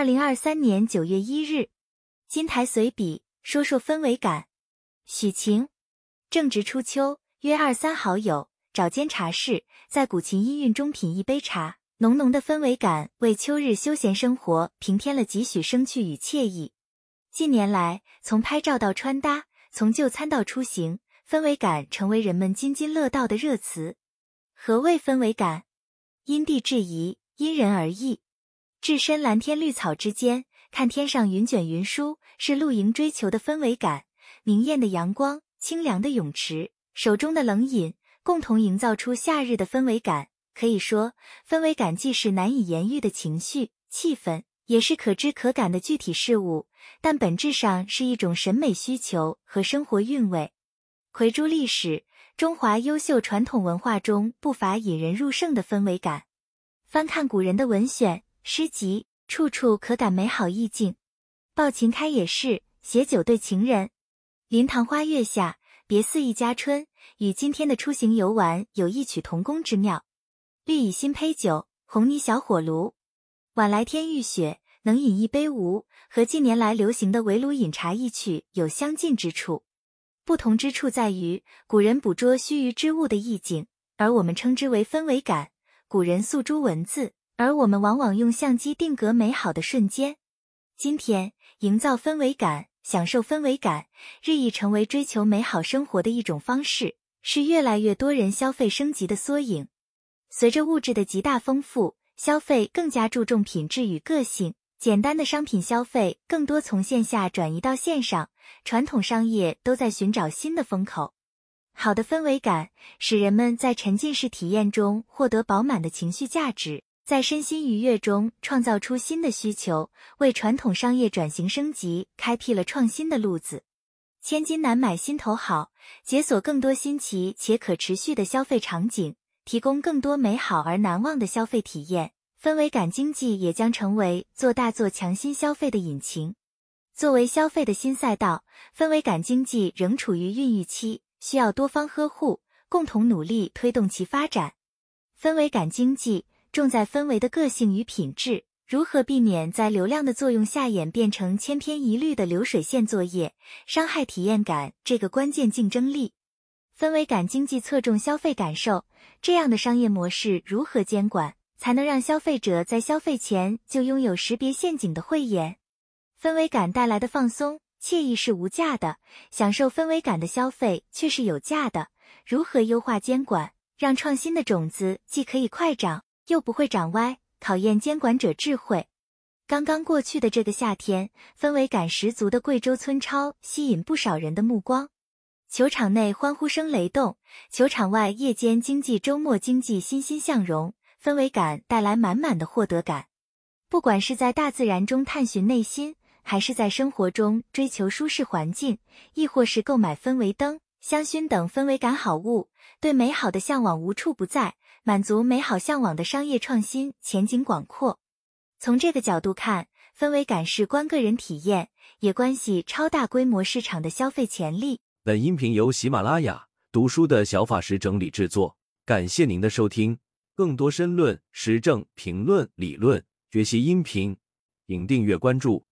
二零二三年九月一日，金台随笔说说氛围感。许晴，正值初秋，约二三好友找间茶室，在古琴音韵中品一杯茶，浓浓的氛围感为秋日休闲生活平添了几许生趣与惬意。近年来，从拍照到穿搭，从就餐到出行，氛围感成为人们津津乐道的热词。何谓氛围感？因地制宜，因人而异。置身蓝天绿草之间，看天上云卷云舒，是露营追求的氛围感。明艳的阳光，清凉的泳池，手中的冷饮，共同营造出夏日的氛围感。可以说，氛围感既是难以言喻的情绪气氛，也是可知可感的具体事物，但本质上是一种审美需求和生活韵味。回珠历史，中华优秀传统文化中不乏引人入胜的氛围感。翻看古人的文选。诗集处处可感美好意境，抱琴开野市，携酒对情人，临塘花月下，别似一家春，与今天的出行游玩有异曲同工之妙。绿蚁新醅酒，红泥小火炉，晚来天欲雪，能饮一杯无？和近年来流行的围炉饮茶一曲有相近之处，不同之处在于，古人捕捉须臾之物的意境，而我们称之为氛围感；古人诉诸文字。而我们往往用相机定格美好的瞬间。今天，营造氛围感、享受氛围感，日益成为追求美好生活的一种方式，是越来越多人消费升级的缩影。随着物质的极大丰富，消费更加注重品质与个性，简单的商品消费更多从线下转移到线上，传统商业都在寻找新的风口。好的氛围感，使人们在沉浸式体验中获得饱满的情绪价值。在身心愉悦中创造出新的需求，为传统商业转型升级开辟了创新的路子。千金难买心头好，解锁更多新奇且可持续的消费场景，提供更多美好而难忘的消费体验。氛围感经济也将成为做大做强新消费的引擎。作为消费的新赛道，氛围感经济仍处于孕育期，需要多方呵护，共同努力推动其发展。氛围感经济。重在氛围的个性与品质，如何避免在流量的作用下演变成千篇一律的流水线作业，伤害体验感这个关键竞争力？氛围感经济侧重消费感受，这样的商业模式如何监管，才能让消费者在消费前就拥有识别陷阱的慧眼？氛围感带来的放松惬意是无价的，享受氛围感的消费却是有价的。如何优化监管，让创新的种子既可以快长？又不会长歪，考验监管者智慧。刚刚过去的这个夏天，氛围感十足的贵州村超吸引不少人的目光。球场内欢呼声雷动，球场外夜间经济、周末经济欣欣向荣，氛围感带来满满的获得感。不管是在大自然中探寻内心，还是在生活中追求舒适环境，亦或是购买氛围灯、香薰等氛围感好物，对美好的向往无处不在。满足美好向往的商业创新前景广阔。从这个角度看，氛围感事关个人体验，也关系超大规模市场的消费潜力。本音频由喜马拉雅读书的小法师整理制作，感谢您的收听。更多深论、时政评论、理论学习音频，请订阅关注。